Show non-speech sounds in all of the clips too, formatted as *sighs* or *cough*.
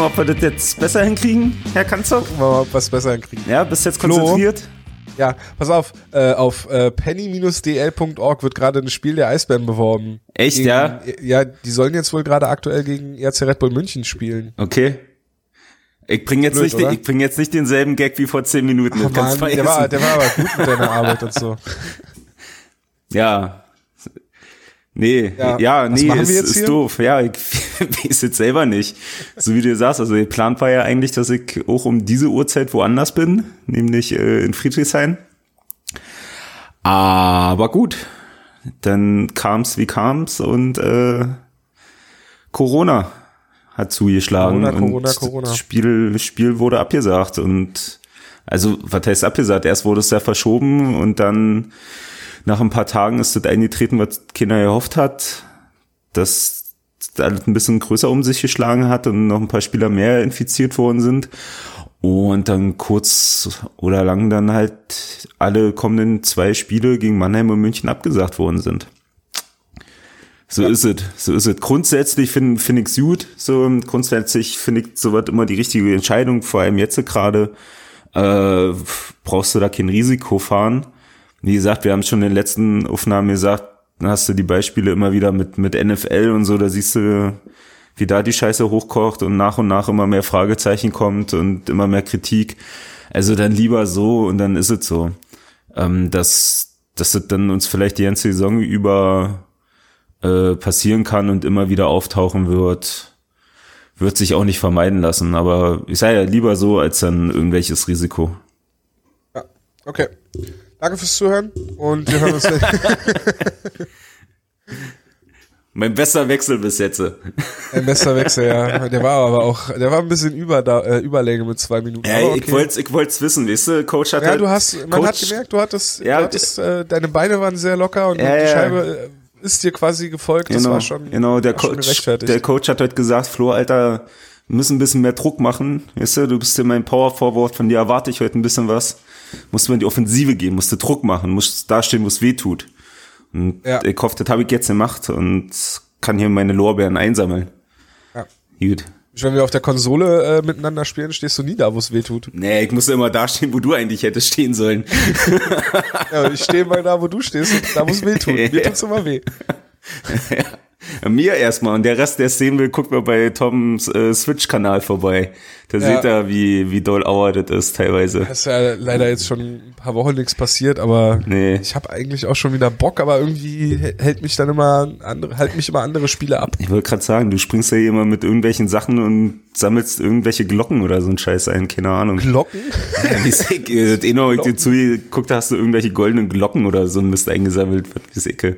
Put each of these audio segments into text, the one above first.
mal, ob wir das jetzt besser hinkriegen, Herr Kanzler. Gucken wir mal, ob wir es besser hinkriegen. Ja, bist jetzt Flo? konzentriert? Ja, pass auf, äh, auf äh, penny-dl.org wird gerade ein Spiel der Eisbären beworben. Echt, gegen, ja? Ja, die sollen jetzt wohl gerade aktuell gegen RC Red Bull München spielen. Okay. Ich bring jetzt, Blöd, nicht, den, ich bring jetzt nicht denselben Gag wie vor zehn Minuten. Kannst Mann, der, war, der war aber gut mit deiner Arbeit und so. *laughs* Ja. Nee, Ja, ja, nee, ist, ist doof. Ja, *laughs* ich weiß jetzt selber nicht. So wie du sagst, also der Plan war ja eigentlich, dass ich auch um diese Uhrzeit woanders bin, nämlich äh, in Friedrichshain. Aber gut, dann kam's wie kam's und äh, Corona hat zugeschlagen Corona, und Corona, Corona. das Spiel, Spiel wurde abgesagt und also was heißt abgesagt? Erst wurde es ja verschoben und dann nach ein paar Tagen ist das eingetreten, was keiner gehofft hat, dass alles ein bisschen größer um sich geschlagen hat und noch ein paar Spieler mehr infiziert worden sind. Und dann kurz oder lang dann halt alle kommenden zwei Spiele gegen Mannheim und München abgesagt worden sind. So ist es, so ist es. Grundsätzlich finde find ich's gut. So grundsätzlich finde ich sowas immer die richtige Entscheidung. Vor allem jetzt gerade äh, brauchst du da kein Risiko fahren. Wie gesagt, wir haben schon in den letzten Aufnahmen gesagt, da hast du die Beispiele immer wieder mit mit NFL und so. Da siehst du, wie da die Scheiße hochkocht und nach und nach immer mehr Fragezeichen kommt und immer mehr Kritik. Also dann lieber so und dann ist es so. Ähm, dass, dass das dann uns vielleicht die ganze Saison über äh, passieren kann und immer wieder auftauchen wird, wird sich auch nicht vermeiden lassen. Aber ich sage ja lieber so, als dann irgendwelches Risiko. Ja, okay. Danke fürs Zuhören und wir hören uns. *laughs* Mein bester Wechsel bis jetzt. Ein bester Wechsel, ja. Der war aber auch, der war ein bisschen über, da, äh, Überlänge mit zwei Minuten. Ja, aber ich wollte ich wollt's wissen, weißt du, Coach hat Ja, du hast, man Coach, hat gemerkt, du hattest, Ja, du hattest äh, deine Beine waren sehr locker und Ja, die. Scheibe äh, ist dir quasi gefolgt. Das Genau, war schon, genau der, Coach, gerechtfertigt. der Coach hat heute gesagt, Flo, Alter, wir müssen ein bisschen mehr Druck machen. Weißt du, du bist ja mein Power Forward, von dir erwarte ich heute ein bisschen was. Musst du in die Offensive gehen, musst du Druck machen, musst dastehen, wo es weh tut. Und Ja. ich hoffe, das habe ich jetzt gemacht und kann hier meine Lorbeeren einsammeln. Ja. Gut. Wenn wir auf der Konsole äh, miteinander spielen, stehst du nie da, wo es weh tut. Nee, ich musste immer dastehen, wo du eigentlich hättest stehen sollen. *laughs* Ja, ich stehe mal da, wo du stehst da, wo es weh tut. *laughs* Mir tut's immer weh. *laughs* Mir erstmal und der Rest, der es sehen will, guckt mal bei Toms äh, Switch-Kanal vorbei. Da Ja. seht ihr, wie, wie doll Auer das ist teilweise. Es ist ja leider jetzt schon ein paar Wochen nichts passiert, aber Nee. ich habe eigentlich auch schon wieder Bock, aber irgendwie hält mich dann immer andere, hält mich immer andere Spiele ab. Ich wollte gerade sagen, du springst ja hier immer mit irgendwelchen Sachen und sammelst irgendwelche Glocken oder so ein Scheiß ein, keine Ahnung. Glocken? Ja, wie sick, eh noch dir zugeguckt, da hast du irgendwelche goldenen Glocken oder so ein Mist eingesammelt, was wie Icke.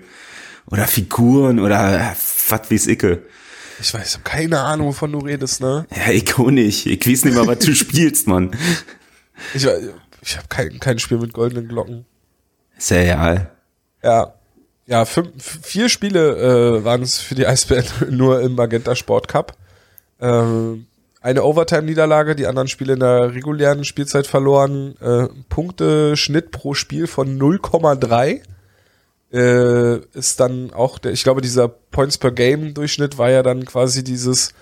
Oder Figuren oder was wie Icke. Ich weiß, ich hab keine Ahnung, wovon du redest, ne? Ja, ich auch nicht. Ich weiß nicht mal, was du *laughs* spielst, Mann. Ich, ich habe kein, kein Spiel mit goldenen Glocken. Ja real. Ja. Ja, fünf, vier Spiele äh, waren es für die Eisbären *laughs* nur im Magenta Sport Cup. Ähm, eine Overtime-Niederlage, die anderen Spiele in der regulären Spielzeit verloren. Äh, Punkte Schnitt pro Spiel von 0,3 äh, ist dann auch der, ich glaube, dieser Points per Game Durchschnitt war ja dann quasi dieses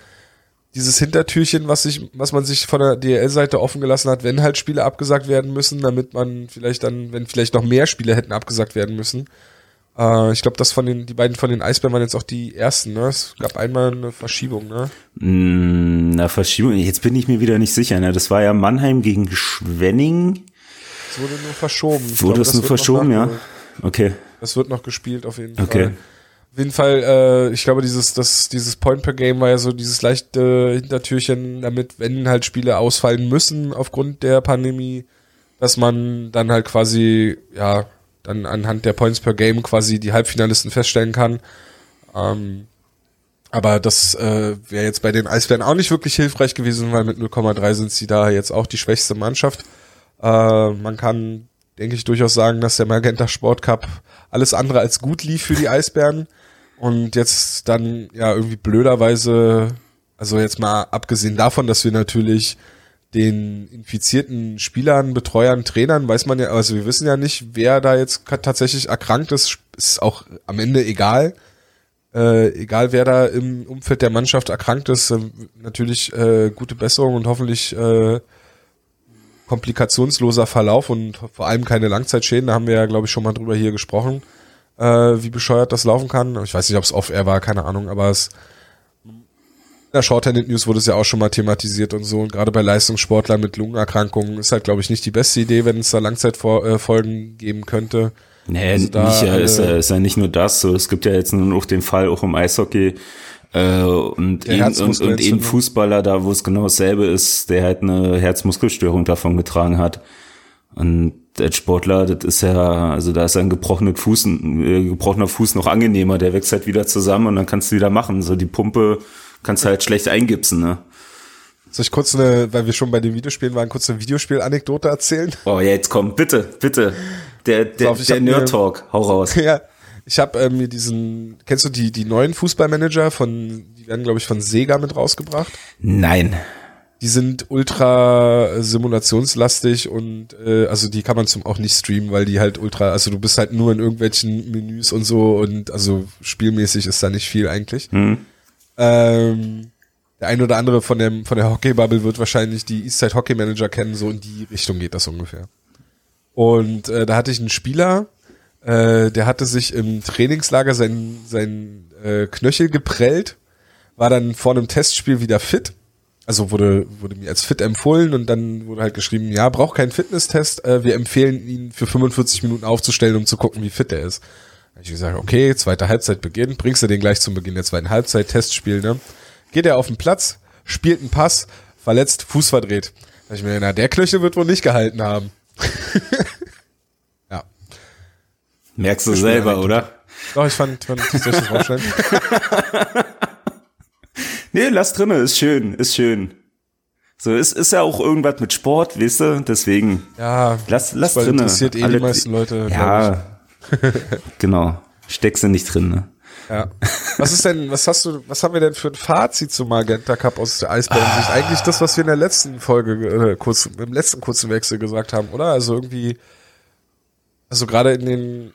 dieses Hintertürchen, was sich, was man sich von der DL-Seite offen gelassen hat, wenn halt Spiele abgesagt werden müssen, damit man vielleicht dann, wenn vielleicht noch mehr Spiele hätten abgesagt werden müssen. Äh, ich glaube, das von den, die beiden von den Eisbären waren jetzt auch die ersten, ne? Es gab einmal eine Verschiebung, ne? Mm, Na, Verschiebung, jetzt bin ich mir wieder nicht sicher. Ne? Das war ja Mannheim gegen Schwenning. Es wurde nur verschoben. Ich Wurde glaube, das nur verschoben, ja? Okay. Das wird noch gespielt auf jeden Okay. Fall. Auf jeden Fall, äh, ich glaube, dieses, das, dieses Point per Game war ja so dieses leichte Hintertürchen, damit, wenn halt Spiele ausfallen müssen aufgrund der Pandemie, dass man dann halt quasi, ja, dann anhand der Points per Game quasi die Halbfinalisten feststellen kann. Ähm, aber das äh, wäre jetzt bei den Eisbären auch nicht wirklich hilfreich gewesen, weil mit 0,3 sind sie da jetzt auch die schwächste Mannschaft. Äh, man kann, denke ich, durchaus sagen, dass der Magenta Sport Cup alles andere als gut lief für die Eisbären. Und jetzt dann ja irgendwie blöderweise, also jetzt mal abgesehen davon, dass wir natürlich den infizierten Spielern, Betreuern, Trainern, weiß man ja, also wir wissen ja nicht, wer da jetzt tatsächlich erkrankt ist, ist auch am Ende egal. Äh, egal wer da im Umfeld der Mannschaft erkrankt ist, äh, natürlich äh, gute Besserung und hoffentlich äh, komplikationsloser Verlauf und vor allem keine Langzeitschäden. Da haben wir ja, glaube ich, schon mal drüber hier gesprochen, äh, wie bescheuert das laufen kann. Ich weiß nicht, ob es off-air war, keine Ahnung, aber es in der Shorthanded News wurde es ja auch schon mal thematisiert und so. Und gerade bei Leistungssportlern mit Lungenerkrankungen ist halt, glaube ich, nicht die beste Idee, wenn es da Langzeitfolgen geben könnte. Nee, also nicht, ist, ist ja nicht nur das. So, es gibt ja jetzt nur noch den Fall auch im Eishockey äh, und, eben, und, und eben Fußballer da, wo es genau dasselbe ist, der halt eine Herzmuskelstörung davon getragen hat. Und der Sportler, das ist ja, also da ist ein gebrochener Fuß, ein äh, gebrochener Fuß noch angenehmer, der wächst halt wieder zusammen und dann kannst du wieder machen. So die Pumpe kannst du halt schlecht eingipsen, ne? Soll ich kurz eine, weil wir schon bei den Videospielen waren, kurz eine Videospiel-Anekdote erzählen? Oh ja, jetzt komm, bitte, bitte. Der, der, der Nerd-Talk, hau raus. *laughs* Ja, ich habe äh, mir diesen, kennst du die, die neuen Fußballmanager von, die werden glaube ich von Sega mit rausgebracht? Nein. Die sind ultra simulationslastig und äh, also die kann man zum auch nicht streamen, weil die halt ultra, also du bist halt nur in irgendwelchen Menüs und so und also spielmäßig ist da nicht viel eigentlich. Mhm. Ähm, der ein oder andere von dem von der Hockey-Bubble wird wahrscheinlich die Eastside Hockey Manager kennen, so in die Richtung geht das ungefähr. Und äh, da hatte ich einen Spieler, äh, der hatte sich im Trainingslager sein, sein äh, Knöchel geprellt, war dann vor einem Testspiel wieder fit also wurde, wurde mir als fit empfohlen und dann wurde halt geschrieben, ja, braucht keinen Fitnesstest, äh, wir empfehlen ihn für 45 Minuten aufzustellen, um zu gucken, wie fit er ist. Hab ich gesagt, okay, zweite Halbzeit beginnt, bringst du den gleich zum Beginn der zweiten Halbzeit, Testspiel, ne? Geht er auf den Platz, spielt einen Pass, verletzt, Fuß verdreht. Da ich mir, na, der Knöchel wird wohl nicht gehalten haben. *laughs* Merkst du selber, oder? Doch, ich fand, fand das richtig aufschneiden. *laughs* Nee, lass drinne, ist schön, ist schön. So, ist, ist ja auch irgendwas mit Sport, weißt du, deswegen. Ja, lass, lass drinne. interessiert eh Alle, die meisten Leute. Ja, *laughs* genau. Steckst du nicht drin, ne? Ja. Was ist denn, was hast du, was haben wir denn für ein Fazit zum Magenta Cup aus der Eisbären-Sicht? Ah. Eigentlich das, was wir in der letzten Folge, äh, kurz, im letzten kurzen Wechsel gesagt haben, oder? Also irgendwie, also gerade in den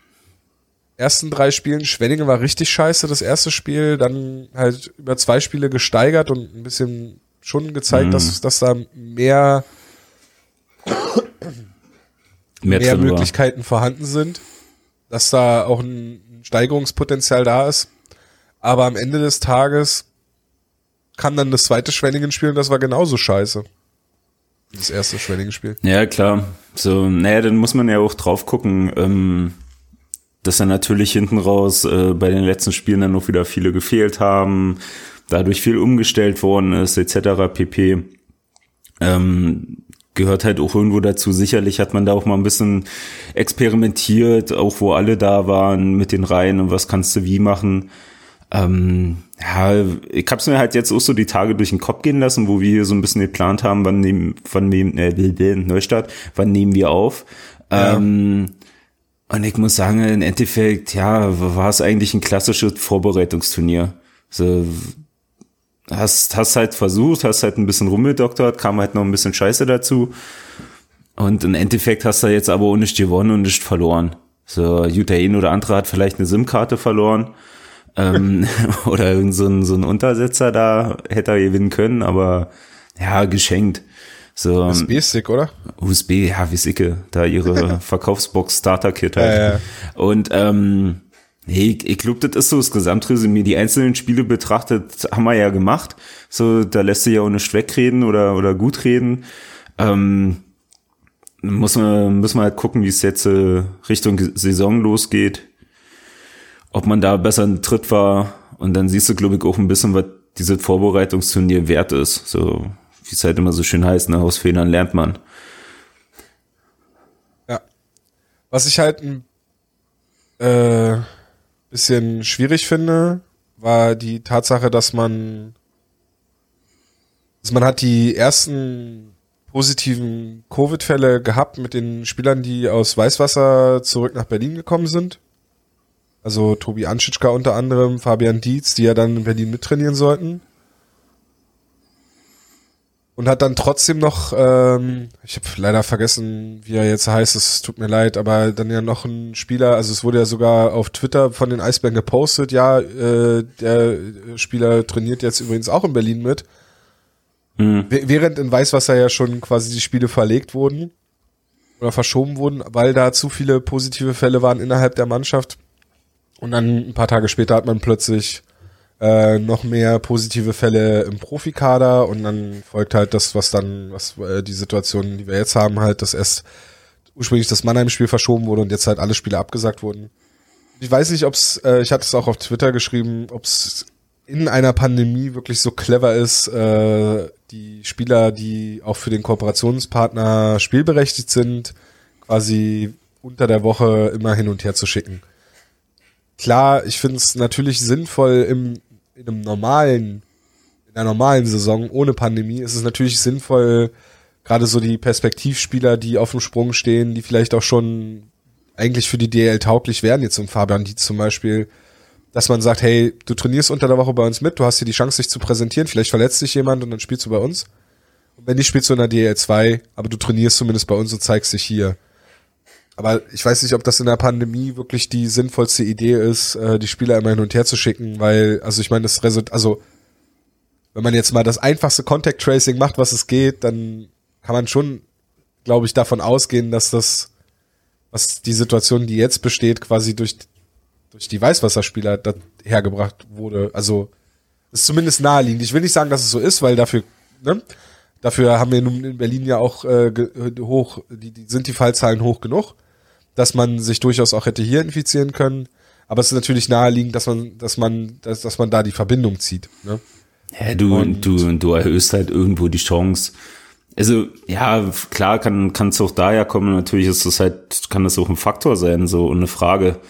ersten drei Spielen. Schwenningen war richtig scheiße, das erste Spiel. Dann halt über zwei Spiele gesteigert und ein bisschen schon gezeigt, mhm. dass, dass da mehr, mehr, mehr Möglichkeiten war. vorhanden sind. Dass da auch ein Steigerungspotenzial da ist. Aber am Ende des Tages kann dann das zweite Schwenningen spielen, das war genauso scheiße. Das erste Schwenningen-Spiel. Ja, klar. So, naja, dann muss man ja auch drauf gucken. Ähm dass dann natürlich hinten raus äh, bei den letzten Spielen dann noch wieder viele gefehlt haben, dadurch viel umgestellt worden ist, etc. pp. Ähm, gehört halt auch irgendwo dazu. Sicherlich hat man da auch mal ein bisschen experimentiert, auch wo alle da waren mit den Reihen und was kannst du wie machen. Ähm, ja, ich hab's mir halt jetzt auch so die Tage durch den Kopf gehen lassen, wo wir hier so ein bisschen geplant haben, wann nehmen, wann nehmen, äh, Neustadt, wann nehmen wir auf. Ja. Ähm, und ich muss sagen, im Endeffekt, ja, war es eigentlich ein klassisches Vorbereitungsturnier. So, hast, hast halt versucht, hast halt ein bisschen rumgedoktert, kam halt noch ein bisschen Scheiße dazu. Und im Endeffekt hast du jetzt aber auch nicht gewonnen und nicht verloren. So, Jutta ein oder andere hat vielleicht eine SIM-Karte verloren. ähm, *laughs* *laughs* oder irgend so ein, so ein Untersetzer da hätte er gewinnen können, aber ja, geschenkt. So, USB-Stick, oder? USB, ja, wie sicke, da ihre *laughs* Verkaufsbox Starter Kit halt. Ja, ja. Und ähm, nee, ich, glaube, das ist so das Gesamtresümee. Die einzelnen Spiele betrachtet haben wir ja gemacht. So, da lässt sich ja auch nicht wegreden oder, oder gut reden. Ähm, muss man, müssen wir halt gucken, wie es jetzt äh, Richtung Saison losgeht. Ob man da besser in Tritt war. Und dann siehst du, glaube ich, auch ein bisschen, was dieses Vorbereitungsturnier wert ist. So, wie es halt immer so schön heißt, ne, aus Fehlern lernt man. Ja. Was ich halt ein äh, bisschen schwierig finde, war die Tatsache, dass man also man hat die ersten positiven Covid-Fälle gehabt mit den Spielern, die aus Weißwasser zurück nach Berlin gekommen sind. Also Tobi Anschitschka unter anderem, Fabian Dietz, die ja dann in Berlin mittrainieren sollten. Und hat dann trotzdem noch, ähm, ich habe leider vergessen, wie er jetzt heißt, es tut mir leid, aber dann ja noch ein Spieler, also es wurde ja sogar auf Twitter von den Eisbären gepostet, ja, äh, der Spieler trainiert jetzt übrigens auch in Berlin mit. Mhm. Während in Weißwasser ja schon quasi die Spiele verlegt wurden oder verschoben wurden, weil da zu viele positive Fälle waren innerhalb der Mannschaft. Und dann ein paar Tage später hat man plötzlich äh, noch mehr positive Fälle im Profikader und dann folgt halt das, was dann, was äh, die Situation, die wir jetzt haben, halt, dass erst ursprünglich das Mannheim-Spiel verschoben wurde und jetzt halt alle Spiele abgesagt wurden. Ich weiß nicht, ob's, äh, ich hatte es auch auf Twitter geschrieben, ob's in einer Pandemie wirklich so clever ist, äh, die Spieler, die auch für den Kooperationspartner spielberechtigt sind, quasi unter der Woche immer hin und her zu schicken. Klar, ich finde es natürlich sinnvoll, im, in einem normalen, in einer normalen Saison ohne Pandemie ist es natürlich sinnvoll, gerade so die Perspektivspieler, die auf dem Sprung stehen, die vielleicht auch schon eigentlich für die DL tauglich wären, jetzt um Fabian die zum Beispiel, dass man sagt, hey, du trainierst unter der Woche bei uns mit, du hast hier die Chance, dich zu präsentieren, vielleicht verletzt sich jemand und dann spielst du bei uns. Und wenn nicht, spielst du in der DL2, aber du trainierst zumindest bei uns und zeigst dich hier. Aber ich weiß nicht, ob das in der Pandemie wirklich die sinnvollste Idee ist, äh, die Spieler immer hin und her zu schicken, weil, also ich meine, das Resultat, also wenn man jetzt mal das einfachste Contact Tracing macht, was es geht, dann kann man schon, glaube ich, davon ausgehen, dass das, was die Situation, die jetzt besteht, quasi durch durch die Weißwasserspieler hergebracht wurde. Also ist zumindest naheliegend. Ich will nicht sagen, dass es so ist, weil dafür, ne, dafür haben wir nun in Berlin ja auch äh, hoch, die, die sind die Fallzahlen hoch genug, dass man sich durchaus auch hätte hier infizieren können. Aber es ist natürlich naheliegend, dass man, dass man, dass, dass man da die Verbindung zieht. Ne? Ja, du, und du, du erhöhst halt irgendwo die Chance. Also ja, klar kann kann es auch daher kommen. Natürlich ist das halt, kann das auch ein Faktor sein, so eine Frage.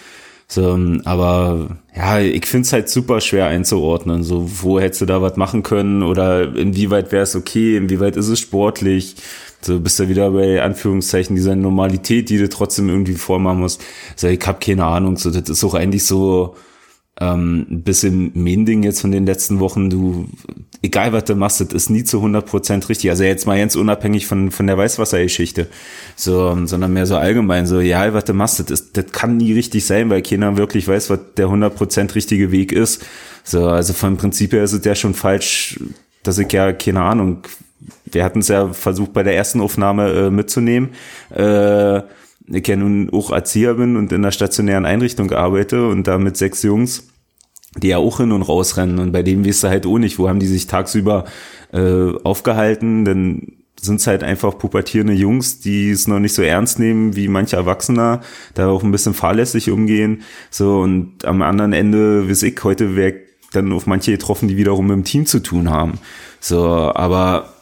So, aber ja, ich find's halt super schwer einzuordnen. So, wo hättest du da was machen können oder inwieweit wäre es okay, inwieweit ist es sportlich? So bist du wieder bei Anführungszeichen dieser Normalität, die du trotzdem irgendwie vormachen musst. So, ich hab keine Ahnung. So, das ist auch eigentlich so ähm, ein bisschen Mending jetzt von den letzten Wochen, du, egal was du machst, das ist nie zu 100% richtig. Also jetzt mal ganz unabhängig von, von der Weißwassergeschichte, so, sondern mehr so allgemein, so, ja, was du machst, das, ist, das kann nie richtig sein, weil keiner wirklich weiß, was der 100% richtige Weg ist. So, also vom Prinzip her ist es ja schon falsch, dass ich ja, keine Ahnung, wir hatten es ja versucht bei der ersten Aufnahme äh, mitzunehmen, äh, ich ja nun auch Erzieher bin und in einer stationären Einrichtung arbeite und da mit sechs Jungs, die ja auch hin und raus rennen und bei denen weißt du halt auch nicht, wo haben die sich tagsüber äh, aufgehalten, denn sind es halt einfach pubertierende Jungs, die es noch nicht so ernst nehmen wie manche Erwachsener, da auch ein bisschen fahrlässig umgehen. So, und am anderen Ende, wie ich, heute wäre dann auf manche getroffen, die wiederum mit dem Team zu tun haben. So, aber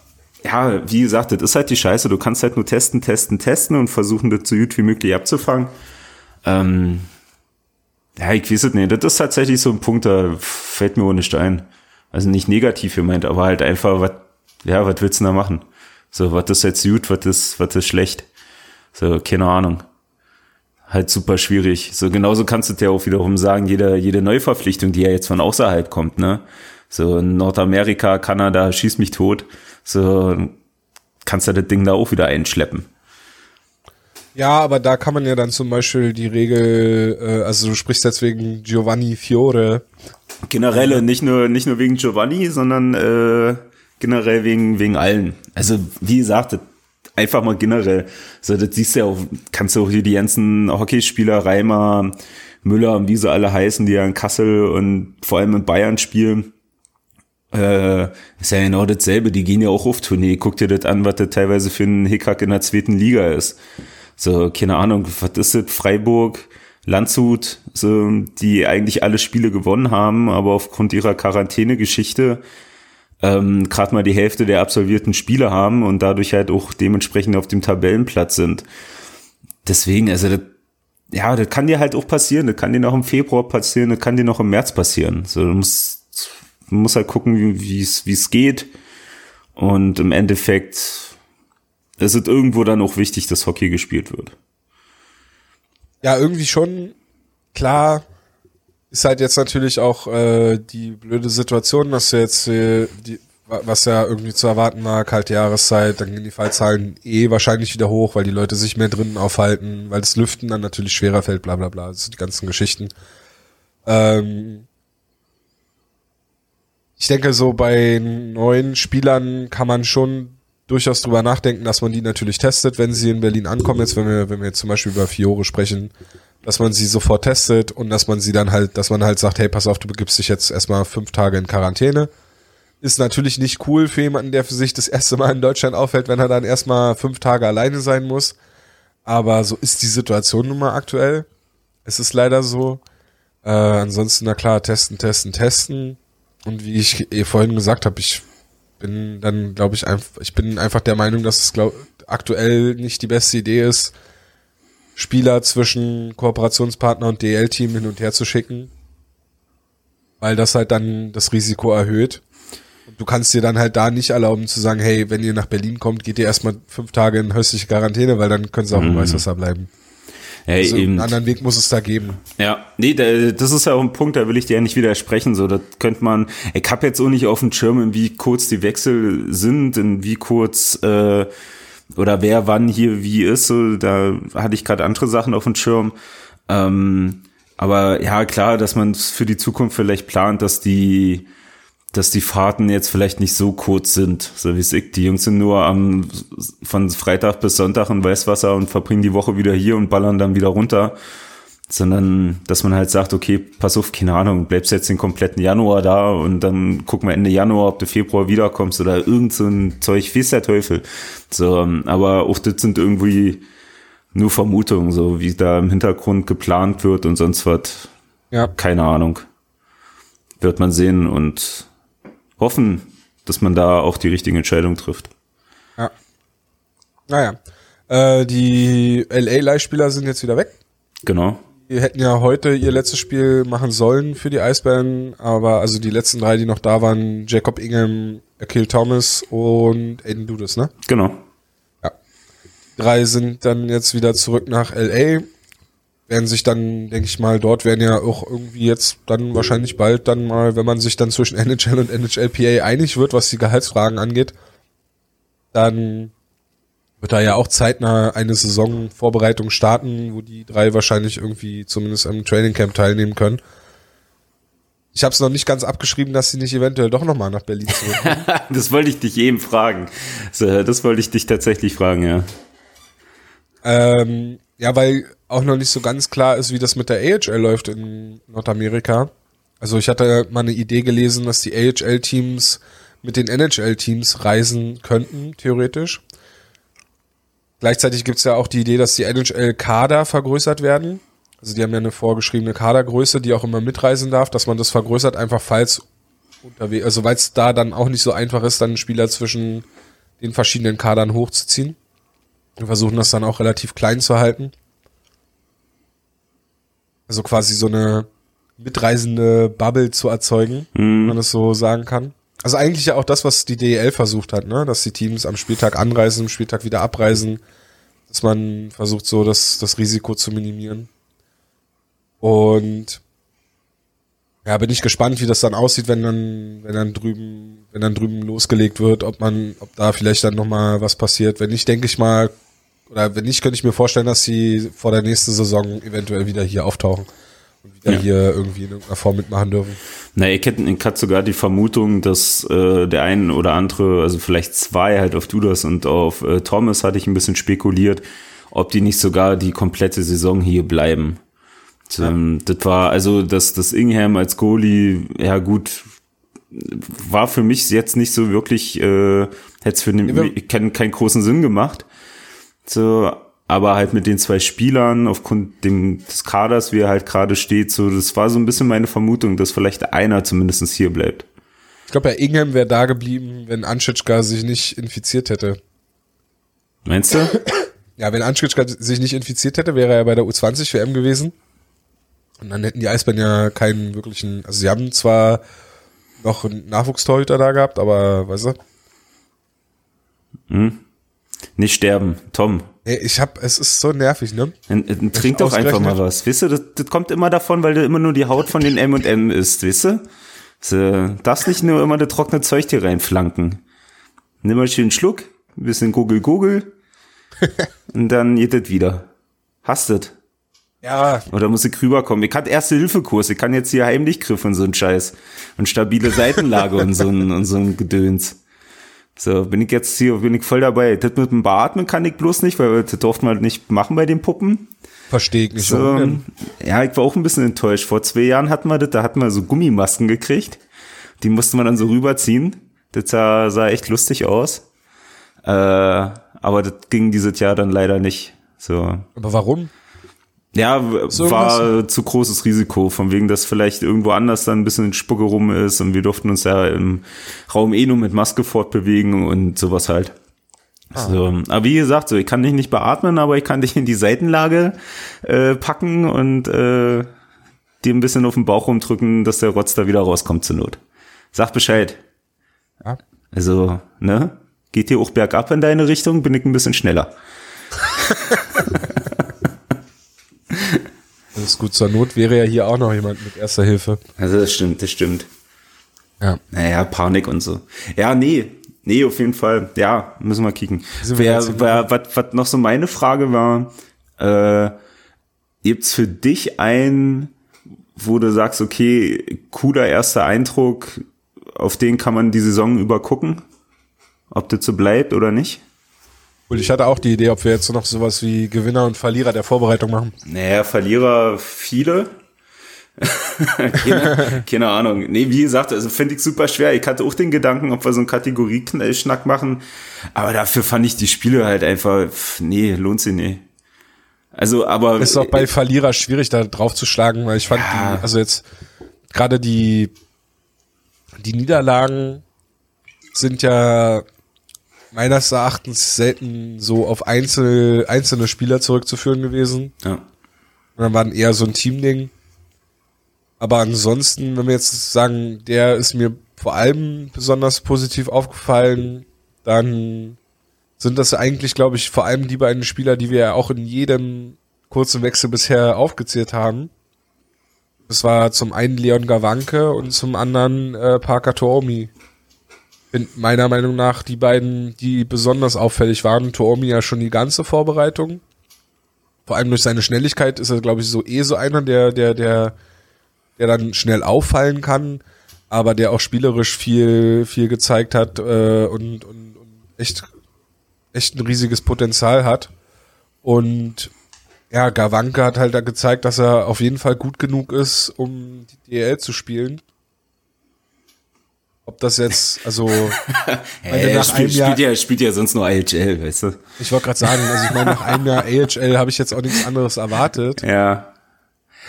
ja, wie gesagt, das ist halt die Scheiße. Du kannst halt nur testen, testen, testen und versuchen, das so gut wie möglich abzufangen. Ähm, ja, ich weiß es nicht. Das ist tatsächlich so ein Punkt, da fällt mir ohne Stein. Also nicht negativ gemeint, aber halt einfach, was, ja, was willst du da machen? So, was ist jetzt gut, was ist, was ist schlecht? So, keine Ahnung. Halt super schwierig. So, genauso kannst du dir auch wiederum sagen, jede, jede Neuverpflichtung, die ja jetzt von außerhalb kommt, ne? So, Nordamerika, Kanada, schieß mich tot so kannst du das Ding da auch wieder einschleppen. Ja, aber da kann man ja dann zum Beispiel die Regel, äh, also du sprichst jetzt wegen Giovanni Fiore. Generell, nicht nur, nicht nur wegen Giovanni, sondern äh, generell wegen, wegen allen. Also, wie gesagt, einfach mal generell. So, das siehst du ja auch, kannst du auch hier die ganzen Hockeyspieler, Reimer, Müller und wie sie alle heißen, die ja in Kassel und vor allem in Bayern spielen äh, ist ja genau dasselbe. Die gehen ja auch auf Tournee. Guck dir das an, was das teilweise für ein Hickhack in der zweiten Liga ist. So, keine Ahnung, was ist das? Freiburg, Landshut, so, die eigentlich alle Spiele gewonnen haben, aber aufgrund ihrer Quarantäne-Geschichte ähm, gerade mal die Hälfte der absolvierten Spiele haben und dadurch halt auch dementsprechend auf dem Tabellenplatz sind. Deswegen, also das, ja, das kann dir halt auch passieren. Das kann dir noch im Februar passieren, das kann dir noch im März passieren. So, du musst man muss halt gucken, wie es geht. Und im Endeffekt ist es irgendwo dann auch wichtig, dass Hockey gespielt wird. Ja, irgendwie schon. Klar, ist halt jetzt natürlich auch äh, die blöde Situation, dass du jetzt äh, die, was ja irgendwie zu erwarten war, kalte Jahreszeit, dann gehen die Fallzahlen eh wahrscheinlich wieder hoch, weil die Leute sich mehr drinnen aufhalten, weil das Lüften dann natürlich schwerer fällt, bla bla bla, das sind die ganzen Geschichten. Ähm ich denke, so bei neuen Spielern kann man schon durchaus drüber nachdenken, dass man die natürlich testet, wenn sie in Berlin ankommen. Jetzt, wenn wir, wenn wir jetzt zum Beispiel über Fiore sprechen, dass man sie sofort testet und dass man sie dann halt, dass man halt sagt, hey, pass auf, du begibst dich jetzt erstmal fünf Tage in Quarantäne. Ist natürlich nicht cool für jemanden, der für sich das erste Mal in Deutschland aufhält, wenn er dann erstmal fünf Tage alleine sein muss. Aber so ist die Situation nun mal aktuell. Es ist leider so. Äh, ansonsten, na klar, testen, testen, testen. Und wie ich eh vorhin gesagt habe, ich bin dann, glaube ich, einfach, ich bin einfach der Meinung, dass es glaub, aktuell nicht die beste Idee ist, Spieler zwischen Kooperationspartner und DL-Team hin und her zu schicken, weil das halt dann das Risiko erhöht. Und du kannst dir dann halt da nicht erlauben zu sagen, hey, wenn ihr nach Berlin kommt, geht ihr erstmal fünf Tage in häusliche Quarantäne, weil dann können sie auch im mhm. Weißwasser bleiben. Ja, also eben. Einen anderen Weg muss es da geben. Ja, nee, das ist ja auch ein Punkt, da will ich dir ja nicht widersprechen. So, das könnte man. Ich habe jetzt auch nicht auf dem Schirm, wie kurz die Wechsel sind, in wie kurz äh, oder wer wann hier wie ist. So, da hatte ich gerade andere Sachen auf dem Schirm. Ähm, aber ja, klar, dass man für die Zukunft vielleicht plant, dass die dass die Fahrten jetzt vielleicht nicht so kurz sind, so wie es ich. Die Jungs sind nur am, von Freitag bis Sonntag in Weißwasser und verbringen die Woche wieder hier und ballern dann wieder runter. Sondern, dass man halt sagt, okay, pass auf, keine Ahnung, bleibst jetzt den kompletten Januar da und dann gucken wir Ende Januar, ob du Februar wiederkommst oder irgend so ein Zeug, wie ist der Teufel. So, aber auch das sind irgendwie nur Vermutungen, so wie da im Hintergrund geplant wird und sonst was. Ja. Keine Ahnung. Wird man sehen und hoffen, dass man da auch die richtige Entscheidung trifft. Ja. Naja. Äh, die LA-Leihspieler sind jetzt wieder weg. Genau. Die hätten ja heute ihr letztes Spiel machen sollen für die Eisbären, aber also die letzten drei, die noch da waren, Jacob Ingham, Akil Thomas und Aiden Dudas, ne? Genau. Ja. Drei sind dann jetzt wieder zurück nach LA werden sich dann, denke ich mal, dort werden ja auch irgendwie jetzt dann wahrscheinlich bald dann mal, wenn man sich dann zwischen *laughs* NHL und NHLPA einig wird, was die Gehaltsfragen angeht, dann wird da ja auch zeitnah eine Saisonvorbereitung starten, wo die drei wahrscheinlich irgendwie zumindest am Trainingcamp teilnehmen können. Ich habe es noch nicht ganz abgeschrieben, dass sie nicht eventuell doch nochmal nach Berlin zurückkommen. *laughs* das wollte ich dich eben fragen. Das wollte ich dich tatsächlich fragen, ja. Ähm, ja, weil auch noch nicht so ganz klar ist, wie das mit der AHL läuft in Nordamerika. Also ich hatte mal eine Idee gelesen, dass die AHL-Teams mit den NHL-Teams reisen könnten, theoretisch. Gleichzeitig gibt es ja auch die Idee, dass die NHL-Kader vergrößert werden. Also die haben ja eine vorgeschriebene Kadergröße, die auch immer mitreisen darf, dass man das vergrößert, einfach falls unterwegs, also weil es da dann auch nicht so einfach ist, dann Spieler zwischen den verschiedenen Kadern hochzuziehen. Wir versuchen das dann auch relativ klein zu halten. Also quasi so eine mitreisende Bubble zu erzeugen, mhm. wenn man das so sagen kann. Also eigentlich ja auch das, was die DEL versucht hat, ne? Dass die Teams am Spieltag anreisen, am Spieltag wieder abreisen, dass man versucht so das, das Risiko zu minimieren. Und ja, bin ich gespannt, wie das dann aussieht, wenn dann, wenn dann drüben, wenn dann drüben losgelegt wird, ob man, ob da vielleicht dann nochmal was passiert. Wenn nicht, denke ich mal, oder wenn nicht, könnte ich mir vorstellen, dass sie vor der nächsten Saison eventuell wieder hier auftauchen und wieder ja. hier irgendwie in irgendeiner Form mitmachen dürfen. Na, ich hätte, ich hatte sogar die Vermutung, dass äh, der ein oder andere, also vielleicht zwei halt auf Dudas und auf äh, Thomas hatte ich ein bisschen spekuliert, ob die nicht sogar die komplette Saison hier bleiben. Ja. Ähm, das war also, dass das Ingham als Goalie, ja gut, war für mich jetzt nicht so wirklich, äh, hätte es für den, keinen, keinen großen Sinn gemacht. So, aber halt mit den zwei Spielern aufgrund dem, des Kaders, wie er halt gerade steht, so, das war so ein bisschen meine Vermutung, dass vielleicht einer zumindest hier bleibt. Ich glaube, Herr Ingham wäre da geblieben, wenn Anschitschka sich nicht infiziert hätte. Meinst du? *coughs* Ja, wenn Anschitschka sich nicht infiziert hätte, wäre er bei der U20 WM gewesen. Und dann hätten die Eisbären ja keinen wirklichen, also sie haben zwar noch einen Nachwuchstorhüter da gehabt, aber weißt du? Hm. Nicht sterben, Tom. Ey, ich hab, es ist so nervig, ne? Trink doch einfach mal was. Weißt du, das, das kommt immer davon, weil du immer nur die Haut von den M&M isst, weißt du? So, darfst nicht nur immer das trockene Zeug hier reinflanken. Nimm mal schön einen Schluck, ein bisschen Gugel *laughs* Gugel und dann geht das wieder. Hast das. Ja, Oder muss ich rüberkommen? Ich hatte Erste-Hilfe-Kurs, ich kann jetzt hier Heimlichgriff und so ein Scheiß. Und stabile Seitenlage und so ein, und so ein Gedöns. So, bin ich jetzt hier, bin ich voll dabei. Das mit dem Beatmen kann ich bloß nicht, weil das durfte man nicht machen bei den Puppen. verstehe ich nicht. So, ja, ich war auch ein bisschen enttäuscht. Vor zwei Jahren hatten wir das, da hatten wir so Gummimasken gekriegt. Die musste man dann so rüberziehen. Das sah, sah echt lustig aus. Äh, aber das ging dieses Jahr dann leider nicht. So. Aber warum? Ja, So war zu großes Risiko, von wegen, dass vielleicht irgendwo anders dann ein bisschen Spucke rum ist und wir durften uns ja im Raum eh nur mit Maske fortbewegen und sowas halt. So, aber wie gesagt, so ich kann dich nicht beatmen, aber ich kann dich in die Seitenlage äh, packen und äh, dir ein bisschen auf den Bauch rumdrücken, dass der Rotz da wieder rauskommt zur Not. Sag Bescheid. Ja. Also, ne? Geht hier auch bergab in deine Richtung, bin ich ein bisschen schneller. *laughs* Ist gut. Zur Not wäre ja hier auch noch jemand mit Erster Hilfe. Also das stimmt, das stimmt. Ja. Naja, Panik und so. Ja, nee, nee, auf jeden Fall. Ja, müssen wir kicken. Wer, wer, was, was noch so meine Frage war, äh, gibt's für dich ein, wo du sagst, okay, cooler erster Eindruck, auf den kann man die Saison über gucken? Ob das so bleibt oder nicht? Und ich hatte auch die Idee, ob wir jetzt noch sowas wie Gewinner und Verlierer der Vorbereitung machen. Naja, Verlierer viele. *laughs* keine, keine Ahnung. Nee, wie gesagt, also finde ich super schwer. Ich hatte auch den Gedanken, ob wir so einen Kategorie-Schnack machen. Aber dafür fand ich die Spiele halt einfach, nee, lohnt sich nicht. Also, aber. Ist auch bei Verlierer schwierig, da drauf zu schlagen, weil ich fand, Ja. die, also jetzt gerade die, die Niederlagen sind ja meines Erachtens selten so auf einzel, einzelne Spieler zurückzuführen gewesen. ja. Und dann waren eher so ein Teamding. Aber ansonsten, wenn wir jetzt sagen, der ist mir vor allem besonders positiv aufgefallen, dann sind das eigentlich, glaube ich, vor allem die beiden Spieler, die wir ja auch in jedem kurzen Wechsel bisher aufgezählt haben. Das war zum einen Leon Gawanke und zum anderen äh, Parker Toomi. Sind meiner Meinung nach die beiden, die besonders auffällig waren. Toomi ja schon die ganze Vorbereitung vor allem durch seine Schnelligkeit ist er, glaube ich, so eh so einer, der, der, der, der dann schnell auffallen kann, aber der auch spielerisch viel, viel gezeigt hat äh, und, und, und echt, echt ein riesiges Potenzial hat. Und ja, Gawanke hat halt da gezeigt, dass er auf jeden Fall gut genug ist, um die DL zu spielen. Ob das jetzt, also *laughs* Hey, nach spielt, einem Jahr- spielt, ja, spielt ja sonst nur IHL, weißt du? ich wollte gerade sagen, also ich meine, nach einem Jahr AHL habe ich jetzt auch nichts anderes erwartet. Ja.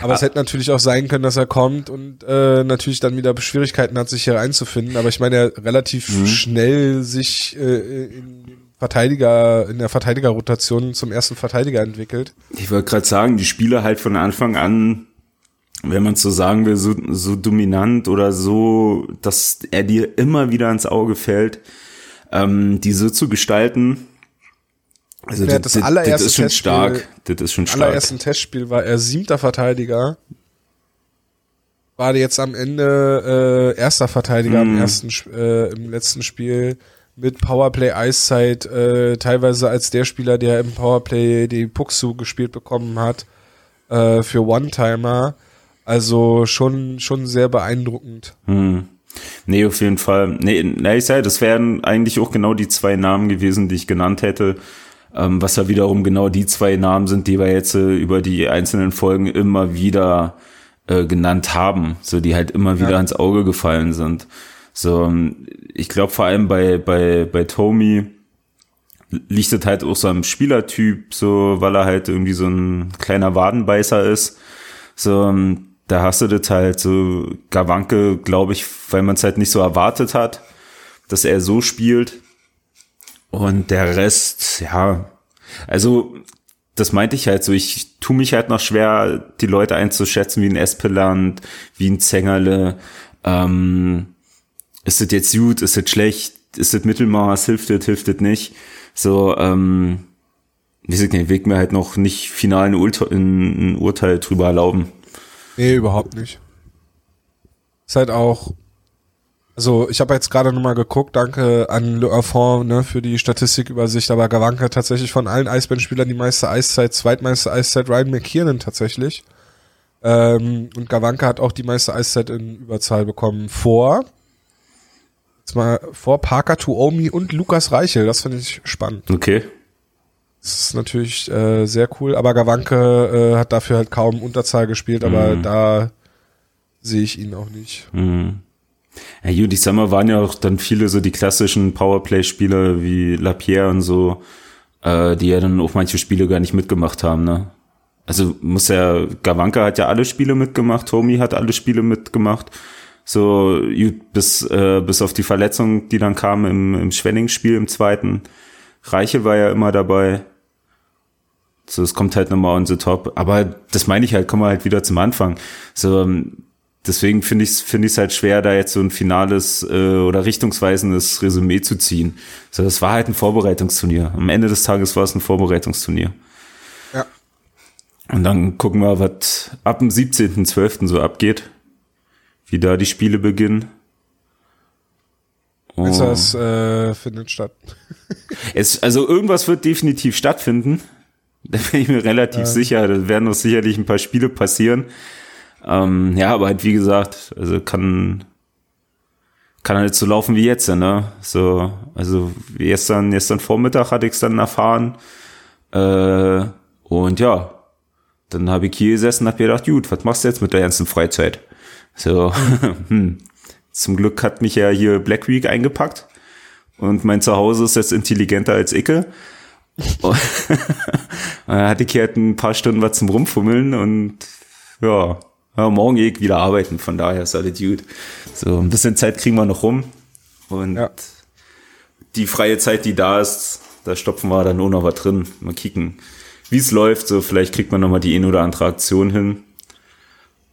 Aber es hätte natürlich auch sein können, dass er kommt und äh, natürlich dann wieder Schwierigkeiten hat, sich hier einzufinden. Aber ich meine, er relativ schnell sich äh, in Verteidiger, in der Verteidigerrotation zum ersten Verteidiger entwickelt. Ich wollte gerade sagen, die Spiele halt von Anfang an, wenn man so sagen will, so, so dominant oder so, dass er dir immer wieder ins Auge fällt, ähm, die so zu gestalten. Also Ja, das allererste ist schon Testspiel- stark. Das ist schon Im stark. allerersten Testspiel war er siebter Verteidiger. War jetzt am Ende äh, erster Verteidiger im ersten, Sp- äh, im letzten Spiel mit Powerplay Eiszeit, äh, teilweise als der Spieler, der im Powerplay die Pucks zugespielt bekommen hat, äh, für One-Timer. Also schon, schon sehr beeindruckend. Hm. Nee, auf jeden Fall. Nee, na, ich sage, das wären eigentlich auch genau die zwei Namen gewesen, die ich genannt hätte. Ähm, was ja wiederum genau die zwei Namen sind, die wir jetzt äh, über die einzelnen Folgen immer wieder äh, genannt haben, so die halt immer wieder Ja. ins Auge gefallen sind. So, ähm, ich glaube vor allem bei bei bei Tommy liegt es halt auch so am Spielertyp, so weil er halt irgendwie so ein kleiner Wadenbeißer ist. So, ähm, da hast du das halt so Gawanke, glaube ich, weil man es halt nicht so erwartet hat, dass er so spielt. Und der Rest, ja, also das meinte ich halt so, ich tu mich halt noch schwer, die Leute einzuschätzen wie ein Espeland, wie ein Zengerle. Ähm, ist das jetzt gut, ist das schlecht, ist das Mittelmaß, hilft das, hilft das nicht. So, ähm, weiß ich nicht, weg mir halt noch nicht final ein, Urteil, ein Urteil drüber erlauben. Nee, überhaupt nicht. Ist halt auch, Also ich habe jetzt gerade nochmal geguckt, danke an Le Affond ne, für die Statistikübersicht, aber Gawanka tatsächlich von allen Eisbandspielern die meiste Eiszeit, zweitmeiste Eiszeit Ryan McKiernan tatsächlich. Ähm, und Gawanka hat auch die meiste Eiszeit in Überzahl bekommen vor jetzt mal vor Parker Tuomi und Lukas Reichel. Das finde ich spannend. Okay. Das ist natürlich äh, sehr cool, aber Gawanke äh, hat dafür halt kaum Unterzahl gespielt, aber mhm. da sehe ich ihn auch nicht. Mhm. Ja, sag mal, waren ja auch dann viele so die klassischen Powerplay-Spieler wie Lapierre und so, äh, die ja dann auch manche Spiele gar nicht mitgemacht haben, ne? Also muss ja, Gawanka hat ja alle Spiele mitgemacht, Tommy hat alle Spiele mitgemacht. So bis, äh, bis auf die Verletzung, die dann kam im, im Schwenning-Spiel im zweiten. Reiche war ja immer dabei. So, es kommt halt nochmal on the top. Aber das meine ich halt, kommen wir halt wieder zum Anfang. So, ähm, deswegen finde ich es finde ich halt schwer, da jetzt so ein finales äh, oder richtungsweisendes Resümee zu ziehen. So, das war halt ein Vorbereitungsturnier. Am Ende des Tages war es ein Vorbereitungsturnier. Ja. Und dann gucken wir, was ab dem 17.12. so abgeht. Wie da die Spiele beginnen. Oh. Das äh, findet statt. es, also irgendwas wird definitiv stattfinden. *laughs* Da bin ich mir relativ ja. sicher. Da werden noch sicherlich ein paar Spiele passieren. Ähm, ja, aber halt wie gesagt, also kann kann halt so laufen wie jetzt, ne? So, also gestern, gestern Vormittag hatte ich es dann erfahren. Äh, und ja, dann habe ich hier gesessen und hab gedacht, gut, was machst du jetzt mit der ganzen Freizeit? So, *laughs* hm. zum Glück hat mich ja hier Black Week eingepackt und mein Zuhause ist jetzt intelligenter als Icke. *laughs* hatte ich halt ein paar Stunden was zum Rumfummeln und ja, ja morgen gehe ich wieder arbeiten, von daher ist alles gut. So, ein bisschen Zeit kriegen wir noch rum und ja. die freie Zeit, die da ist, da stopfen wir dann nur noch was drin. Mal kicken, wie es läuft, so vielleicht kriegt man noch mal die ein oder andere Aktion hin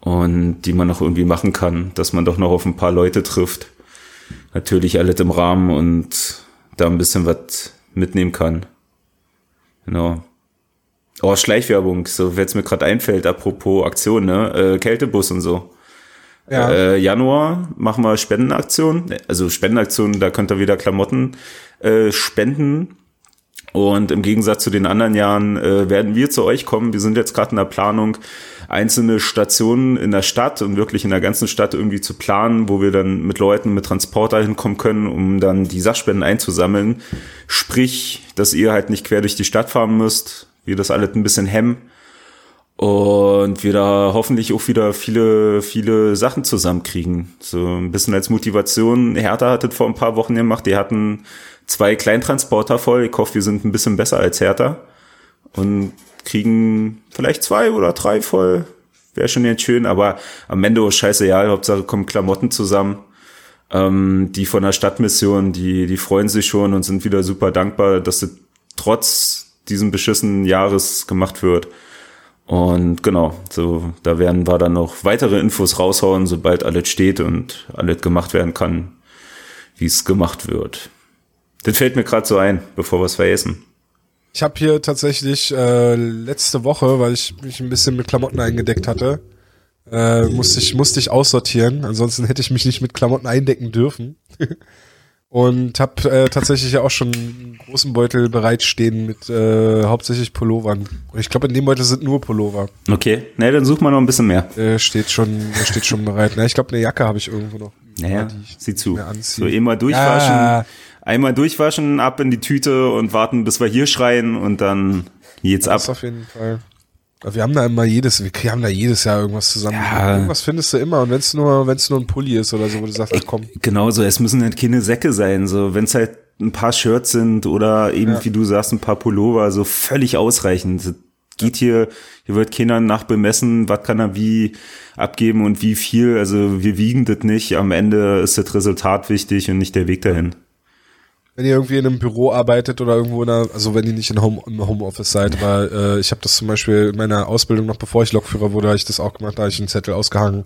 und die man noch irgendwie machen kann, dass man doch noch auf ein paar Leute trifft. Natürlich alles im Rahmen und da ein bisschen was mitnehmen kann. Genau. Oh, Schleichwerbung, so wenn es mir gerade einfällt, apropos Aktion, ne? Äh, Kältebus und so. Ja. Äh, Januar machen wir Spendenaktion. Also Spendenaktion, da könnt ihr wieder Klamotten äh, spenden. Und im Gegensatz zu den anderen Jahren äh, werden wir zu euch kommen. Wir sind jetzt gerade in der Planung, einzelne Stationen in der Stadt und wirklich in der ganzen Stadt irgendwie zu planen, wo wir dann mit Leuten mit Transporter hinkommen können, um dann die Sachspenden einzusammeln. Sprich, dass ihr halt nicht quer durch die Stadt fahren müsst, wir das alles ein bisschen hemmen und wir da hoffentlich auch wieder viele, viele Sachen zusammenkriegen. So ein bisschen als Motivation. Hertha hat das vor ein paar Wochen gemacht. Die hatten zwei Kleintransporter voll. Ich hoffe, wir sind ein bisschen besser als Hertha. Und kriegen vielleicht zwei oder drei voll. Wäre schon jetzt schön, aber am Ende ist scheiße, ja, Hauptsache kommen Klamotten zusammen. Ähm, die von der Stadtmission, die, die freuen sich schon und sind wieder super dankbar, dass das trotz diesem beschissenen Jahres gemacht wird. Und genau, so, da werden wir dann noch weitere Infos raushauen, sobald alles steht und alles gemacht werden kann, wie es gemacht wird. Das fällt mir gerade so ein, bevor wir es vergessen. Ich habe hier tatsächlich äh, letzte Woche, weil ich mich ein bisschen mit Klamotten eingedeckt hatte, äh, musste ich musste ich aussortieren. Ansonsten hätte ich mich nicht mit Klamotten eindecken dürfen. *laughs* Und habe äh, tatsächlich ja auch schon einen großen Beutel bereitstehen mit äh, hauptsächlich Pullovern. Ich glaube, in dem Beutel sind nur Pullover. Okay, ne, dann such mal noch ein bisschen mehr. Der steht schon, steht schon bereit. Na, ich glaube, eine Jacke habe ich irgendwo noch. Naja, sieh zu. So immer durchwaschen. Ja einmal durchwaschen, ab in die Tüte und warten, bis wir hier schreien und dann geht's das ab. auf jeden Fall. Wir haben da immer jedes, wir haben da jedes Jahr irgendwas zusammen. Ja. Irgendwas findest du immer und wenn es nur, wenn es nur ein Pulli ist oder so, wo du sagst, ach komm. Genau so, es müssen halt keine Säcke sein, so wenn es halt ein paar Shirts sind oder eben ja. wie du sagst ein paar Pullover, so völlig ausreichend. Geht hier, hier wird keiner nachbemessen, was kann er wie abgeben und wie viel. Also wir wiegen das nicht. Am Ende ist das Resultat wichtig und nicht der Weg dahin wenn ihr irgendwie in einem Büro arbeitet oder irgendwo in einer, also wenn ihr nicht in Home, im Homeoffice seid, weil äh, ich habe das zum Beispiel in meiner Ausbildung noch bevor ich Lokführer wurde, habe ich das auch gemacht, da habe ich einen Zettel ausgehangen,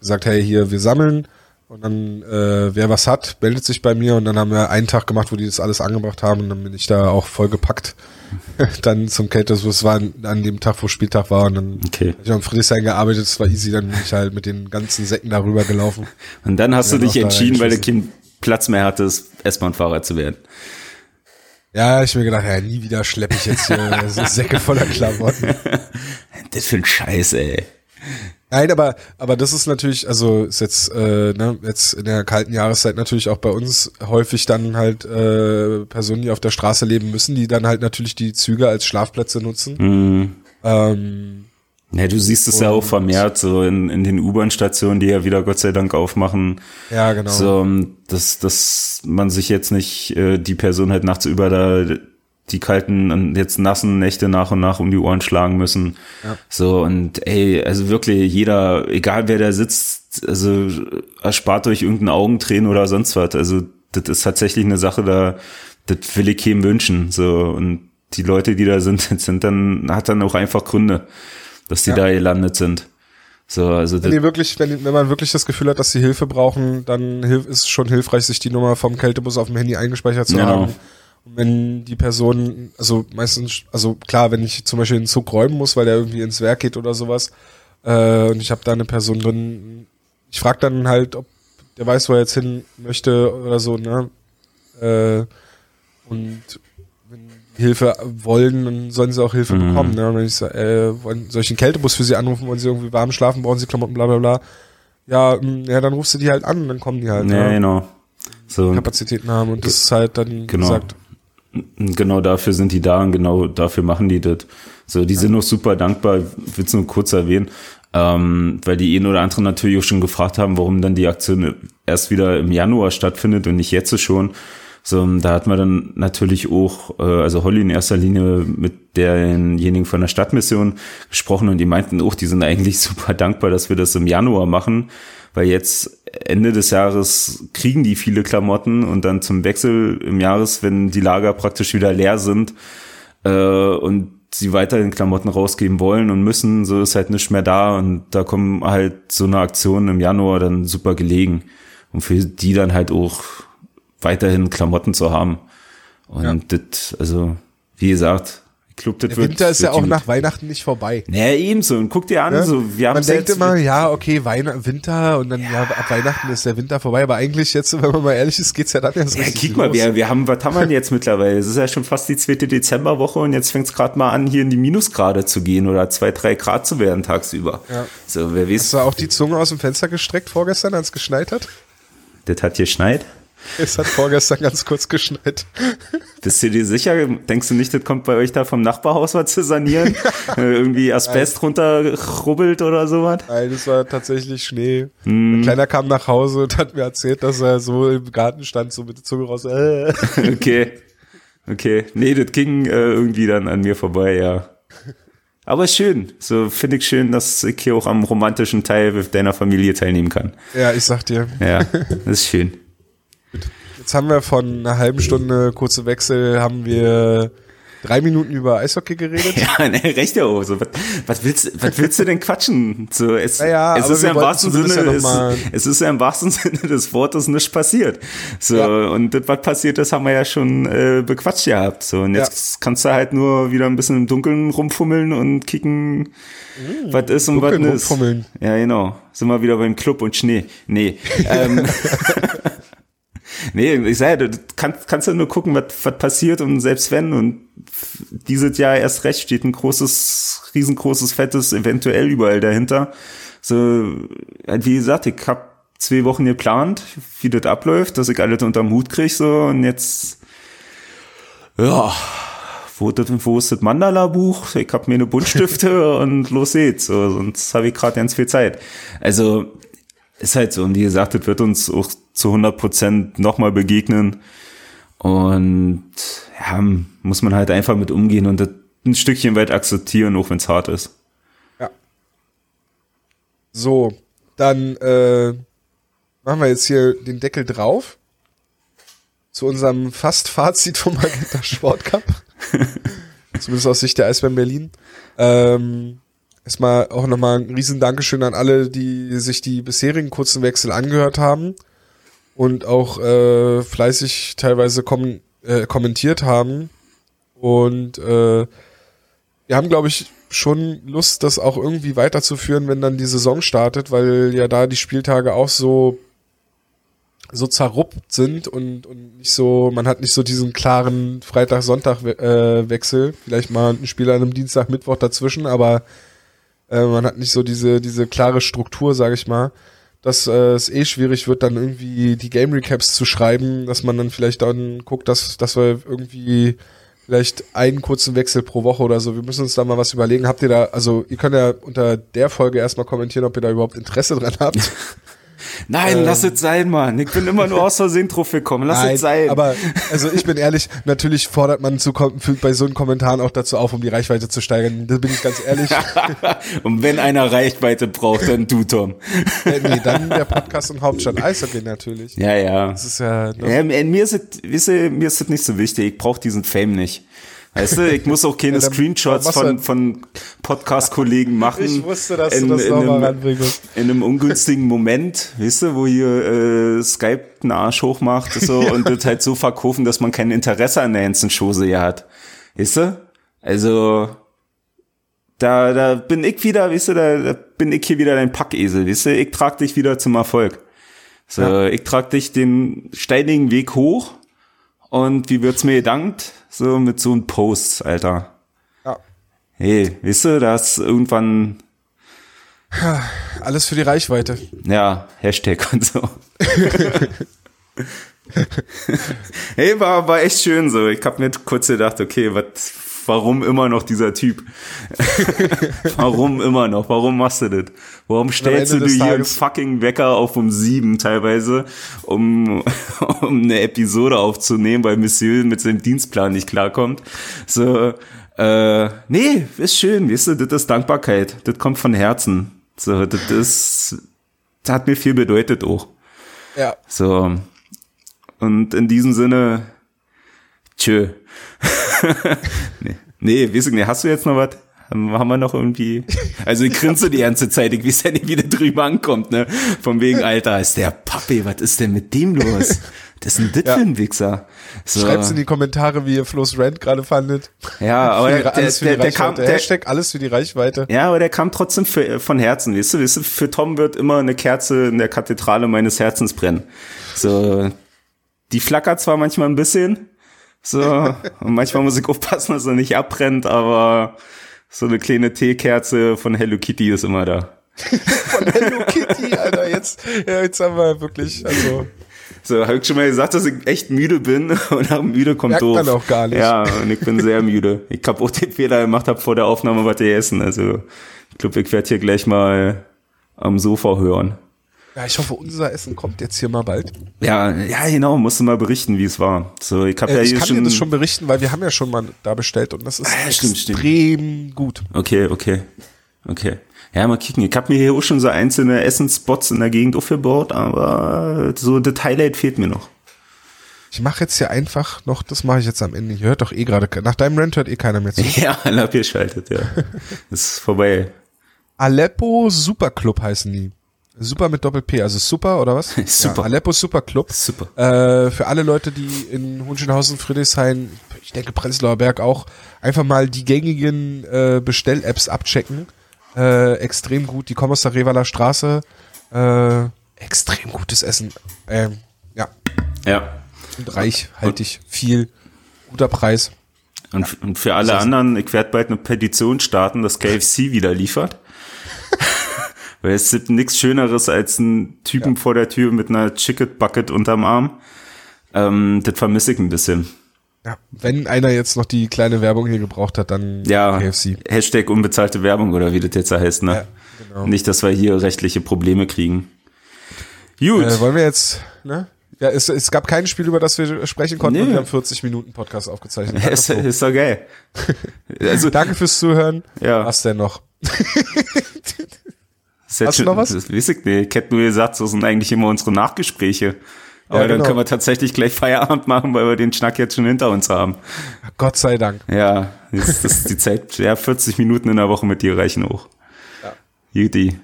gesagt, hey, hier, wir sammeln Und dann, äh, wer was hat, meldet sich bei mir und dann haben wir einen Tag gemacht, wo die das alles angebracht haben und dann bin ich da auch voll gepackt. *laughs* dann zum Kältesbus, es war an dem Tag, wo Spieltag war und dann Okay. hab ich am Friedrichshain gearbeitet, es war easy, dann bin ich halt mit den ganzen Säcken darüber gelaufen. Und dann hast Ja, du dich entschieden, weil du reingeschissen. Platz mehr hattest, S-Bahn-Fahrer zu werden. Ja, ich mir gedacht, ja, nie wieder schleppe ich jetzt hier *laughs* so Säcke voller Klamotten. *laughs* Das für ein Scheiß, ey. Nein, aber, aber das ist natürlich, also ist jetzt, äh, ne, jetzt in der kalten Jahreszeit natürlich auch bei uns häufig dann halt äh, Personen, die auf der Straße leben müssen, die dann halt natürlich die Züge als Schlafplätze nutzen. Mhm. Ähm, Ja, du siehst es ja auch vermehrt so in, in den U-Bahn-Stationen, die ja wieder Gott sei Dank aufmachen. ja, genau. So, dass, dass man sich jetzt nicht äh, die Person halt nachts über da die kalten und jetzt nassen Nächte nach und nach um die Ohren schlagen müssen. Ja. So, und ey, also wirklich jeder, egal wer da sitzt, also erspart euch irgendein Augentränen oder sonst was. Also das ist tatsächlich eine Sache, da das will ich keinem wünschen. So, und die Leute, die da sind, *laughs* sind dann, hat dann auch einfach Gründe, dass die Ja. da gelandet sind. So, also wenn die wirklich, wenn, wenn man wirklich das Gefühl hat, dass sie Hilfe brauchen, dann hilf, ist es schon hilfreich, sich die Nummer vom Kältebus auf dem Handy eingespeichert zu Genau. haben. Und wenn die Person, also meistens, also klar, wenn ich zum Beispiel einen Zug räumen muss, weil der irgendwie ins Werk geht oder sowas, äh, und ich habe da eine Person drin, ich frage dann halt, ob der weiß, wo er jetzt hin möchte oder so, ne? Äh, und Hilfe wollen, dann sollen sie auch Hilfe Mhm. bekommen. Ne? Und wenn ich sage, äh, soll ich einen Kältebus für sie anrufen, wollen sie irgendwie warm schlafen, brauchen sie Klamotten, bla bla bla. Ja, mh, ja, dann rufst du die halt an, dann kommen die halt, ja, ne? genau. So, und Kapazitäten haben und das ist halt dann Genau. gesagt. Genau dafür sind die da und genau dafür machen die das. So, die sind auch super dankbar, ich will es nur kurz erwähnen, ähm, weil die einen oder anderen natürlich auch schon gefragt haben, warum dann die Aktion erst wieder im Januar stattfindet und nicht jetzt schon. So, da hat man dann natürlich auch, äh, also Holly in erster Linie mit denjenigen von der Stadtmission gesprochen und die meinten auch, die sind eigentlich *laughs* super dankbar, dass wir das im Januar machen, weil jetzt Ende des Jahres kriegen die viele Klamotten und dann zum Wechsel im Jahres, wenn die Lager praktisch wieder leer sind äh, und sie weiterhin Klamotten rausgeben wollen und müssen, so ist halt nichts mehr da und da kommen halt so eine Aktion im Januar dann super gelegen. Und für die dann halt auch weiterhin Klamotten zu haben und das, also wie gesagt, ich glaube, das Der wird Winter ist ja wird auch gut. nach Weihnachten nicht vorbei. Naja, ebenso. Und guck dir an, Ne? so, wir haben Man denkt immer, ja, okay, Weihn Winter und dann ja, ab Weihnachten ist der Winter vorbei, aber eigentlich jetzt, wenn man mal ehrlich ist, geht's ja dann erst Ja, richtig kick mal, los. wir, wir haben, was haben wir denn jetzt mittlerweile? Es ist ja schon fast die zweite Dezemberwoche und jetzt fängt es gerade mal an, hier in die Minusgrade zu gehen oder zwei, drei Grad zu werden tagsüber. Ja. So, wer weiß, Hast du auch die Zunge aus dem Fenster gestreckt vorgestern, als es geschneit hat? das hat geschneit. Es hat vorgestern ganz kurz geschneit. Bist du dir sicher? Denkst du nicht, das kommt bei euch da vom Nachbarhaus was zu sanieren? *laughs* Äh, Irgendwie Asbest runterrubbelt oder sowas? Nein, es war tatsächlich Schnee. Hm. Ein Kleiner kam nach Hause und hat mir erzählt, dass er so im Garten stand, so mit der Zunge raus. Äh. *laughs* Okay. Okay. Nee, das ging äh, irgendwie dann an mir vorbei, ja. Aber schön. So finde ich schön, dass ich hier auch am romantischen Teil mit deiner Familie teilnehmen kann. Ja, ich sag dir. Ja, *laughs* das ist schön. Jetzt haben wir von einer halben Stunde kurze Wechsel, haben wir drei Minuten über Eishockey geredet. *laughs* Ja, ne, recht ja auch. So, was, was, willst, was willst du denn quatschen? So, es, Naja, es ist ja im wahrsten Sinne, ja es, es ist ja im wahrsten Sinne des Wortes nicht passiert. So, Ja. und das, was passiert ist, haben wir ja schon äh, bequatscht gehabt. So, und jetzt kannst du halt nur wieder ein bisschen im Dunkeln rumfummeln und kicken, was ist und was rumfummeln. Ja, genau. Sind wir wieder beim Club und Schnee. Nee. ähm, *laughs* *laughs* Nee, ich sage, du kannst, kannst ja nur gucken, was, was passiert und selbst wenn und dieses Jahr erst recht steht ein großes, riesengroßes, fettes eventuell überall dahinter. So, halt wie gesagt, ich habe zwei Wochen geplant, wie das abläuft, dass ich alles unterm Hut krieg so und jetzt, ja, wo, wo ist das Mandala-Buch? Ich hab mir eine Buntstifte *laughs* und los geht's. So, sonst habe ich gerade ganz viel Zeit. Also ist halt so. Und wie gesagt, das wird uns auch zu 100 Prozent nochmal begegnen. Und ja, muss man halt einfach mit umgehen und das ein Stückchen weit akzeptieren, auch wenn es hart ist. Ja. So, dann äh, machen wir jetzt hier den Deckel drauf. Zu unserem Fast-Fazit vom Magenta Sport Cup. *laughs* Zumindest aus Sicht der Eisbären Berlin. Ähm, erstmal auch nochmal ein riesen Dankeschön an alle, die sich die bisherigen kurzen Wechsel angehört haben und auch äh, fleißig teilweise kom äh, kommentiert haben. Und äh, wir haben, glaube ich, schon Lust, das auch irgendwie weiterzuführen, wenn dann die Saison startet, weil ja da die Spieltage auch so so zerruppt sind und, und nicht so, man hat nicht so diesen klaren Freitag-Sonntag-Wechsel. Äh, Vielleicht mal ein Spiel an einem Dienstag, Mittwoch dazwischen, aber äh, man hat nicht so diese, diese klare Struktur, sage ich mal, dass äh, es eh schwierig wird, dann irgendwie die Game Recaps zu schreiben, dass man dann vielleicht dann guckt, dass, dass wir irgendwie vielleicht einen kurzen Wechsel pro Woche oder so. Wir müssen uns da mal was überlegen. Habt ihr da, also ihr könnt ja unter der Folge erstmal kommentieren, ob ihr da überhaupt Interesse dran habt. *laughs* Nein, ähm, lass es sein, Mann. Ich bin immer nur aus Versehen drauf gekommen. Lass nein, es sein. Aber also ich bin ehrlich, natürlich fordert man zu, bei so einen Kommentaren auch dazu auf, um die Reichweite zu steigern. Da bin ich ganz ehrlich. *laughs* und wenn einer Reichweite braucht, dann du, Tom. äh, nee, dann der Podcast in Hauptstadt Eishockey natürlich. Ja, ja. Das ist ja. Ja mir ist es, wisse, mir ist es nicht so wichtig. Ich brauche diesen Fame nicht. Weißt du, ich muss auch keine ja, Screenshots von, von Podcast-Kollegen machen. Ich wusste, dass in, du das nochmal ranbringst. In einem ungünstigen Moment, weißt du, wo hier äh, Skype einen Arsch hochmacht so, ja. *laughs* und das halt so verkaufen, dass man kein Interesse an der ganzen Chose hier hat. Weißt du? Also, da, da bin ich wieder, weißt du, da, da bin ich hier wieder dein Packesel, weißt du, ich trag dich wieder zum Erfolg. So, ja. ich trag dich den steinigen Weg hoch und wie wird's mir gedankt? So mit so einem Post, Alter. Ja. Hey, weißt du, das irgendwann. *sighs* Alles für die Reichweite. Ja, Hashtag und so. *laughs* *laughs* hey, war, war echt schön so. Ich hab mir kurz gedacht, okay, was warum immer noch dieser Typ? *laughs* warum immer noch? Warum machst du das? Warum stellst du dir hier einen fucking Wecker auf um sieben teilweise, um, *laughs* um eine Episode aufzunehmen, weil Monsieur mit seinem Dienstplan nicht klarkommt? So, äh, nee, ist schön, weißt du, das ist Dankbarkeit. Das kommt von Herzen. So, das ist, das hat mir viel bedeutet auch. Ja. So. Und in diesem Sinne, tschö. *laughs* nee, nee, weiß ich nicht, hast du jetzt noch was? Haben wir noch irgendwie. Also ich grinse die ganze Zeit, ich weiß ja nicht, wie der drüber ankommt, ne? Von wegen, Alter, ist der Papi, was ist denn mit dem los? Das ist ein das ja. für ein Wichser. So. Schreibt's in die Kommentare, wie ihr Flo's Rant gerade fandet. Ja, aber der, der, der, der kam, der, Hashtag alles für die Reichweite. Ja, aber der kam trotzdem für, von Herzen, weißt du, weißt du, für Tom wird immer eine Kerze in der Kathedrale meines Herzens brennen. So, die flackert zwar manchmal ein bisschen, so, und manchmal muss ich aufpassen, dass er nicht abbrennt, aber so eine kleine Teekerze von Hello Kitty ist immer da. *laughs* von Hello Kitty, Alter, jetzt, ja, jetzt haben wir wirklich, also. So, habe ich schon mal gesagt, dass ich echt müde bin *laughs* und nach müde kommt Merkt doof. man auch gar nicht. Ja, und ich bin sehr müde. Ich habe auch den Fehler gemacht, habe vor der Aufnahme was gegessen. Also, ich glaube, ich werde hier gleich mal am Sofa hören. Ja, ich hoffe, unser Essen kommt jetzt hier mal bald. Ja, ja, genau, musst du mal berichten, wie es war. So, ich habe äh, ja ich kann schon dir das schon berichten, weil wir haben ja schon mal da bestellt und das ist ah, stimmt, extrem stimmt. gut. Okay, okay. Okay. Ja, mal kicken. Ich habe mir hier auch schon so einzelne Essensspots in der Gegend aufgebaut, aber so das Highlight fehlt mir noch. Ich mache jetzt hier einfach noch, das mache ich jetzt am Ende. Ihr hört doch eh gerade, nach deinem Rant hört eh keiner mehr zu. *laughs* Ja, abgeschaltet, ja. *laughs* ist vorbei. Aleppo Superclub heißen die. Super mit Doppel-P, also super oder was? *laughs* super. Ja, Aleppo Super Club. Super. Äh, für alle Leute, die in Hohenschönhausen, Friedrichshain, ich denke Prenzlauer Berg auch, einfach mal die gängigen äh, Bestell-Apps abchecken. Äh, extrem gut. Die kommen aus der Revaler Straße. Äh, extrem gutes Essen. Ähm, ja. Ja. Und reichhaltig, viel, guter Preis. Und, und für alle anderen, ich werde bald eine Petition starten, dass KFC wieder liefert. Weil es gibt nichts Schöneres als einen Typen ja. vor der Tür mit einer Chicken Bucket unterm Arm. Ähm, das vermisse ich ein bisschen. Ja, wenn einer jetzt noch die kleine Werbung hier gebraucht hat, dann ja, KFC. Hashtag unbezahlte Werbung oder wie das jetzt heißt, ne? Ja, genau. Nicht, dass wir hier rechtliche Probleme kriegen. Gut. Äh, wollen wir jetzt, ne? Ja, es, es gab kein Spiel, über das wir sprechen konnten nee. wir haben 40 Minuten Podcast aufgezeichnet. Ja, *laughs* ist, ist doch geil. also, *laughs* Danke fürs Zuhören. Ja. Was denn noch? *laughs* Hast du noch was? Das weiß ich nicht. Ich hätte nur gesagt, so sind eigentlich immer unsere Nachgespräche. Aber ja, genau. dann können wir tatsächlich gleich Feierabend machen, weil wir den Schnack jetzt schon hinter uns haben. Gott sei Dank. Ja, das, das ist die Zeit. Ja, 40 Minuten in der Woche mit dir reichen auch. Judy.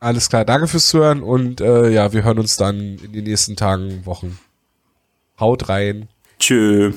Alles klar, danke fürs Zuhören und äh, ja, wir hören uns dann in den nächsten Tagen, Wochen. Haut rein. Tschö.